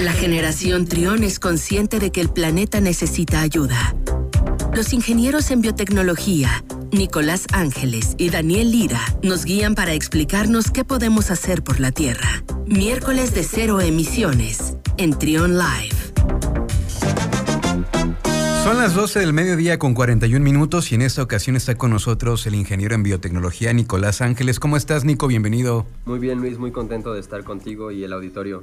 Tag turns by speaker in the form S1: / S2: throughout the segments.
S1: La generación Trión es consciente de que el planeta necesita ayuda. Los ingenieros en biotecnología, Nicolás Ángeles y Daniel Lira, nos guían para explicarnos qué podemos hacer por la Tierra. Miércoles de cero emisiones en Trión Live.
S2: Son las 12 del mediodía con 41 minutos y en esta ocasión está con nosotros el ingeniero en biotecnología Nicolás Ángeles. ¿Cómo estás, Nico? Bienvenido.
S3: Muy bien, Luis, muy contento de estar contigo y el auditorio.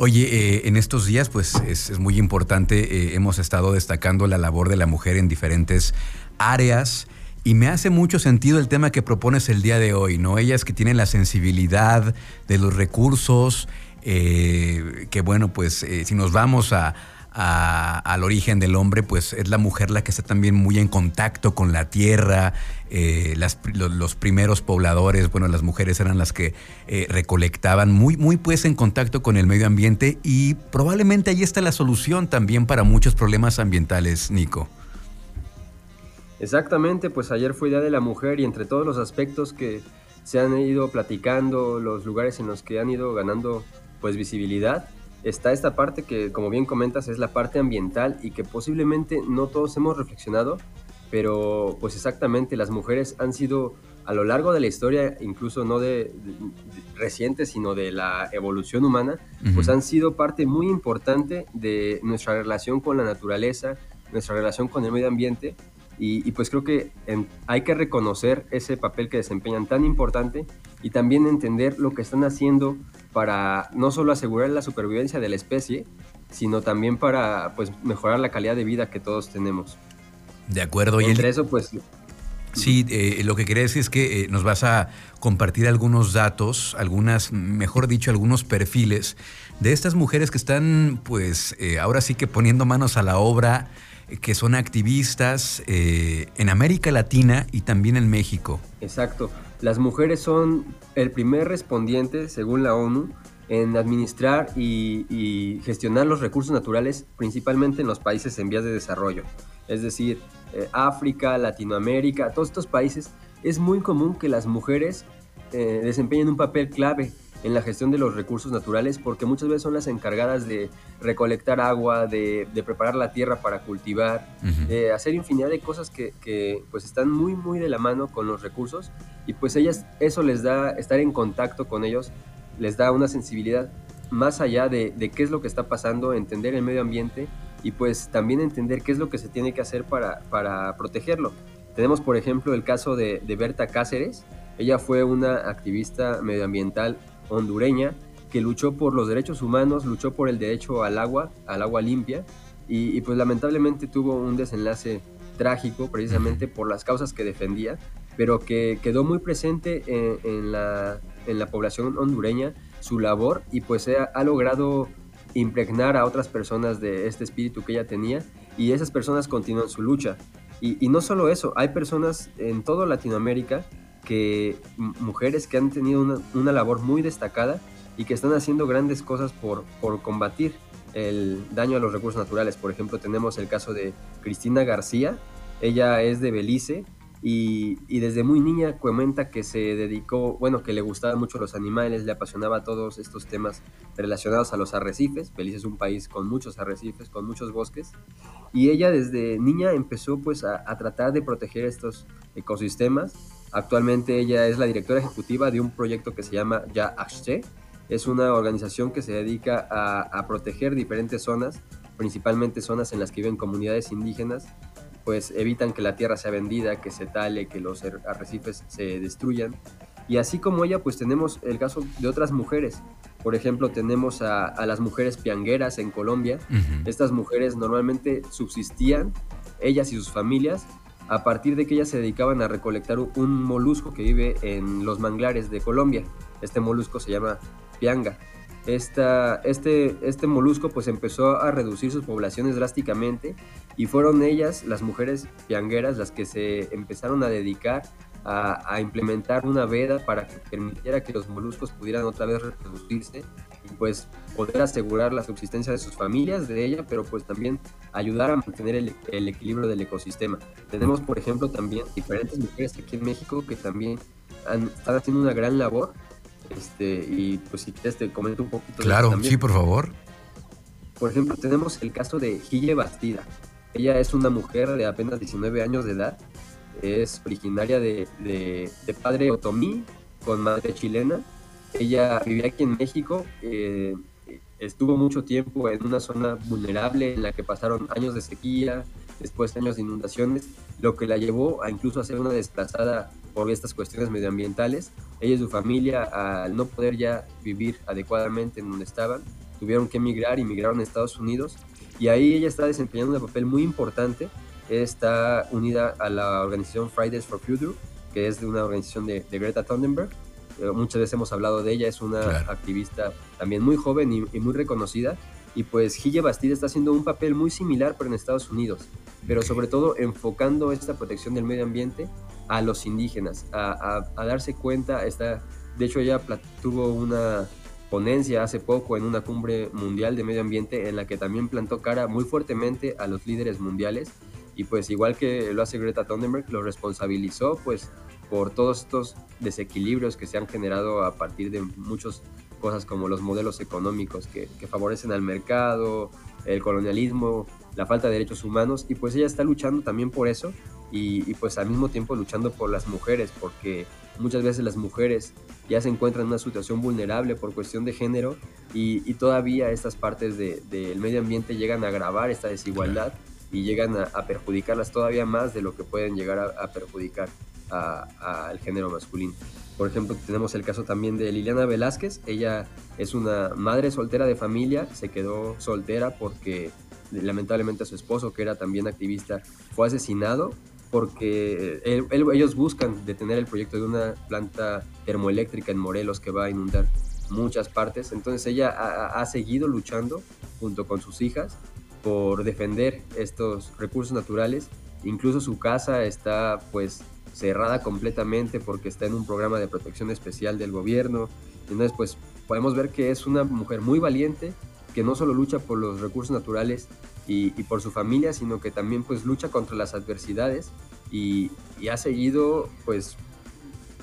S2: Oye, eh, en estos días pues es, muy importante, eh, hemos estado destacando la labor de la mujer en diferentes áreas y me hace mucho sentido el tema que propones el día de hoy, ¿no? Ellas que tienen la sensibilidad de los recursos, eh, que bueno, pues si nos vamos a al origen del hombre, pues es la mujer la que está también muy en contacto con la tierra. Eh, los, primeros pobladores, bueno, las mujeres eran las que eh, recolectaban, muy, muy pues en contacto con el medio ambiente y probablemente ahí está la solución también para muchos problemas ambientales, Nico.
S3: Exactamente, pues ayer fue Día de la Mujer y entre todos los aspectos que se han ido platicando, los lugares en los que han ido ganando pues visibilidad, está esta parte que, como bien comentas, es la parte ambiental y que posiblemente no todos hemos reflexionado, pero pues exactamente las mujeres han sido a lo largo de la historia, incluso no de, reciente, sino de la evolución humana, pues han sido parte muy importante de nuestra relación con la naturaleza, nuestra relación con el medio ambiente y, pues creo que hay que reconocer ese papel que desempeñan tan importante y también entender lo que están haciendo para no solo asegurar la supervivencia de la especie, sino también para pues, mejorar la calidad de vida que todos tenemos.
S2: De acuerdo.
S3: Y entre eso, pues...
S2: Sí, eh, lo que quería decir es que eh, nos vas a compartir algunos datos, algunas, mejor dicho, algunos perfiles de estas mujeres que están, pues, eh, ahora sí que poniendo manos a la obra, que son activistas eh, en América Latina y también en México.
S3: Exacto. Las mujeres son el primer respondiente, según la ONU, en administrar y, gestionar los recursos naturales, principalmente en los países en vías de desarrollo. Es decir, eh, África, Latinoamérica, todos estos países, es muy común que las mujeres eh, desempeñen un papel clave en la gestión de los recursos naturales porque muchas veces son las encargadas de recolectar agua, de, preparar la tierra para cultivar, de hacer infinidad de cosas que, pues están muy muy de la mano con los recursos y pues ellas eso les da, estar en contacto con ellos, les da una sensibilidad más allá de, qué es lo que está pasando, entender el medio ambiente y pues también entender qué es lo que se tiene que hacer para, para protegerlo. Tenemos por ejemplo el caso de, de Berta Cáceres, ella fue una activista medioambiental hondureña que luchó por los derechos humanos, luchó por el derecho al agua, al agua limpia, y, pues lamentablemente tuvo un desenlace trágico precisamente por las causas que defendía, pero que quedó muy presente en, la, en la, población hondureña su labor y pues ha, logrado impregnar a otras personas de este espíritu que ella tenía y esas personas continúan su lucha. Y, y no solo eso, hay personas en toda Latinoamérica que mujeres que han tenido una, labor muy destacada y que están haciendo grandes cosas por, por combatir el daño a los recursos naturales. Por ejemplo, tenemos el caso de Cristina García, ella es de Belice y, desde muy niña comenta que se dedicó, bueno, que le gustaban mucho los animales, le apasionaba todos estos temas relacionados a los arrecifes. Belice es un país con muchos arrecifes, con muchos bosques. Y ella desde niña empezó pues a, tratar de proteger estos ecosistemas Actualmente ella es la directora ejecutiva de un proyecto que se llama Ya Ashte. Es una organización que se dedica a, proteger diferentes zonas, principalmente zonas en las que viven comunidades indígenas, pues evitan que la tierra sea vendida, que se tale, que los arrecifes se destruyan. Y así como ella, pues tenemos el caso de otras mujeres. Por ejemplo, tenemos a, las mujeres piangueras en Colombia. Estas mujeres normalmente subsistían, ellas y sus familias, a partir de que ellas se dedicaban a recolectar un molusco que vive en los manglares de Colombia. Este molusco se llama pianga. Esta, este, este molusco pues empezó a reducir sus poblaciones drásticamente y fueron ellas, las mujeres piangueras, las que se empezaron a dedicar a, implementar una veda para que permitiera que los moluscos pudieran otra vez reproducirse y pues poder asegurar la subsistencia de sus familias, de ella, pero pues también ayudar a mantener el, equilibrio del ecosistema. Tenemos, por ejemplo, también diferentes mujeres aquí en México que también están haciendo una gran labor. Este, y pues si quieres te comento un poquito.
S2: Claro, sí, por favor.
S3: Por ejemplo, tenemos el caso de Gille Bastida. Ella es una mujer de apenas 19 años de edad, es originaria de, de, padre otomí con madre chilena. Ella vivía aquí en México, eh, estuvo mucho tiempo en una zona vulnerable en la que pasaron años de sequía, después años de inundaciones, lo que la llevó a incluso a ser una desplazada por estas cuestiones medioambientales. Ella y su familia, al no poder ya vivir adecuadamente en donde estaban, tuvieron que emigrar y migraron a Estados Unidos. Y ahí ella está desempeñando un papel muy importante. Está unida a la organización Fridays for Future, que es de una organización de, Greta Thunberg. Eh, muchas veces hemos hablado de ella, es una activista también muy joven y, y muy reconocida y pues Gille Bastida está haciendo un papel muy similar pero en Estados Unidos, pero sobre todo enfocando esta protección del medio ambiente a los indígenas, a, darse cuenta, está, de hecho ella tuvo una ponencia hace poco en una cumbre mundial de medio ambiente en la que también plantó cara muy fuertemente a los líderes mundiales. Y pues igual que lo hace Greta Thunberg, lo responsabilizó pues por todos estos desequilibrios que se han generado a partir de muchos cosas como los modelos económicos que, favorecen al mercado, el colonialismo, la falta de derechos humanos, y pues ella está luchando también por eso, y, pues al mismo tiempo luchando por las mujeres, porque muchas veces las mujeres ya se encuentran en una situación vulnerable por cuestión de género, y, todavía estas partes del medio ambiente llegan a agravar esta desigualdad y llegan a, perjudicarlas todavía más de lo que pueden llegar a, perjudicar al género masculino. Por ejemplo, tenemos el caso también de Liliana Velázquez. Ella es una madre soltera de familia, se quedó soltera porque lamentablemente su esposo, que era también activista, fue asesinado porque ellos buscan detener el proyecto de una planta termoeléctrica en Morelos que va a inundar muchas partes. Entonces ella ha, ha seguido luchando junto con sus hijas por defender estos recursos naturales. Incluso su casa está pues cerrada completamente porque está en un programa de protección especial del gobierno. Entonces, pues podemos ver que es una mujer muy valiente, que no solo lucha por los recursos naturales y, por su familia, sino que también pues lucha contra las adversidades y, ha seguido pues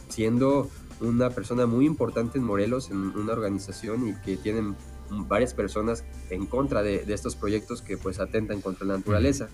S3: siendo una persona muy importante en Morelos, en una organización y que tienen varias personas en contra de, estos proyectos que pues atentan contra la naturaleza.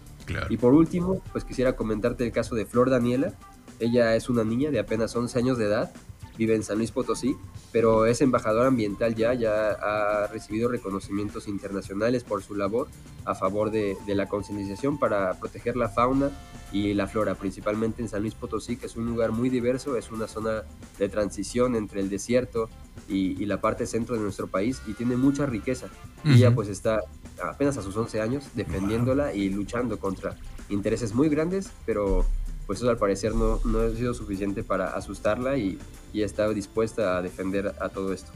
S3: Y por último, pues quisiera comentarte el caso de Flor Daniela, ella es una niña de apenas 11 años de edad, vive en San Luis Potosí, pero es embajadora ambiental ya, ya ha recibido reconocimientos internacionales por su labor a favor de, la concientización para proteger la fauna y la flora, principalmente en San Luis Potosí, que es un lugar muy diverso, es una zona de transición entre el desierto y, la parte centro de nuestro país y tiene mucha riqueza. Y ella pues está apenas a sus 11 años defendiéndola y luchando contra intereses muy grandes, pero pues eso al parecer no, no ha sido suficiente para asustarla y, y está dispuesta a defender a todo esto.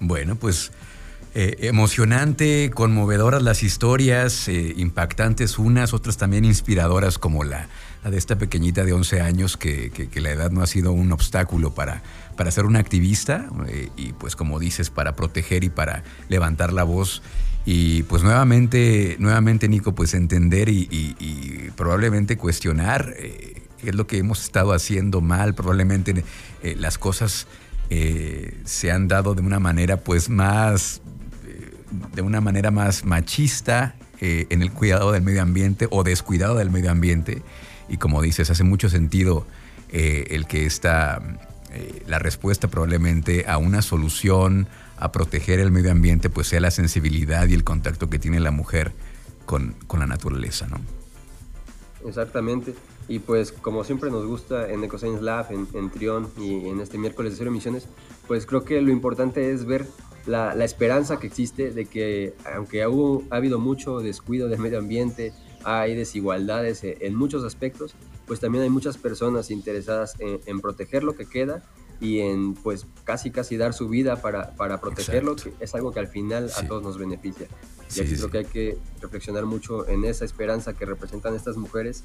S2: Bueno, pues eh, emocionante, conmovedoras las historias, eh, impactantes unas, otras también inspiradoras como la, de esta pequeñita de 11 años que, que, la edad no ha sido un obstáculo para, para ser una activista eh, y pues como dices, para proteger y para levantar la voz. Y pues nuevamente, nuevamente Nico, pues entender y, y probablemente cuestionar es lo que hemos estado haciendo mal, probablemente eh, las cosas eh, se han dado de una manera pues más, eh, de una manera más machista en el cuidado del medio ambiente o descuidado del medio ambiente. Y como dices, hace mucho sentido el que está la respuesta probablemente a una solución a proteger el medio ambiente pues sea la sensibilidad y el contacto que tiene la mujer con, con la naturaleza, ¿no?
S3: Exactamente. Y pues como siempre nos gusta en EcoScience Lab, en, en Trión y en este miércoles de cero emisiones, pues creo que lo importante es ver la, la esperanza que existe de que aunque ha, ha habido mucho descuido del medio ambiente, hay desigualdades en muchos aspectos, pues también hay muchas personas interesadas en, proteger lo que queda y en pues casi casi dar su vida para, para protegerlo, que es algo que al final a todos nos beneficia. Y así creo que hay que reflexionar mucho en esa esperanza que representan estas mujeres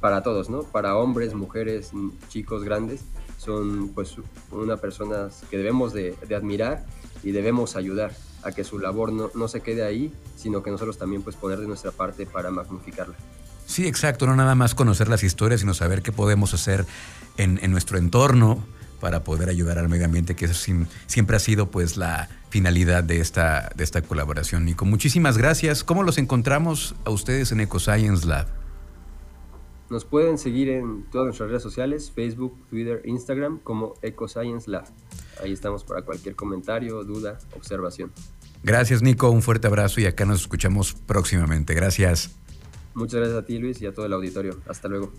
S3: para todos, ¿no? Para hombres, mujeres, chicos, grandes, son pues una personas que debemos de, admirar y debemos ayudar a que su labor no, no, se quede ahí, sino que nosotros también pues poner de nuestra parte para magnificarla.
S2: Sí, exacto, no nada más conocer las historias, sino saber qué podemos hacer en, en nuestro entorno para poder ayudar al medio ambiente, que eso siempre ha sido pues la finalidad de esta, de esta colaboración. Nico, muchísimas gracias. ¿Cómo los encontramos a ustedes en EcoScience Lab?
S3: Nos pueden seguir en todas nuestras redes sociales, Facebook, Twitter, Instagram, como EcoScience Lab. Ahí estamos para cualquier comentario, duda, observación.
S2: Gracias, Nico. Un fuerte abrazo y acá nos escuchamos próximamente. Gracias.
S3: Muchas gracias a ti, Luis, y a todo el auditorio. Hasta luego.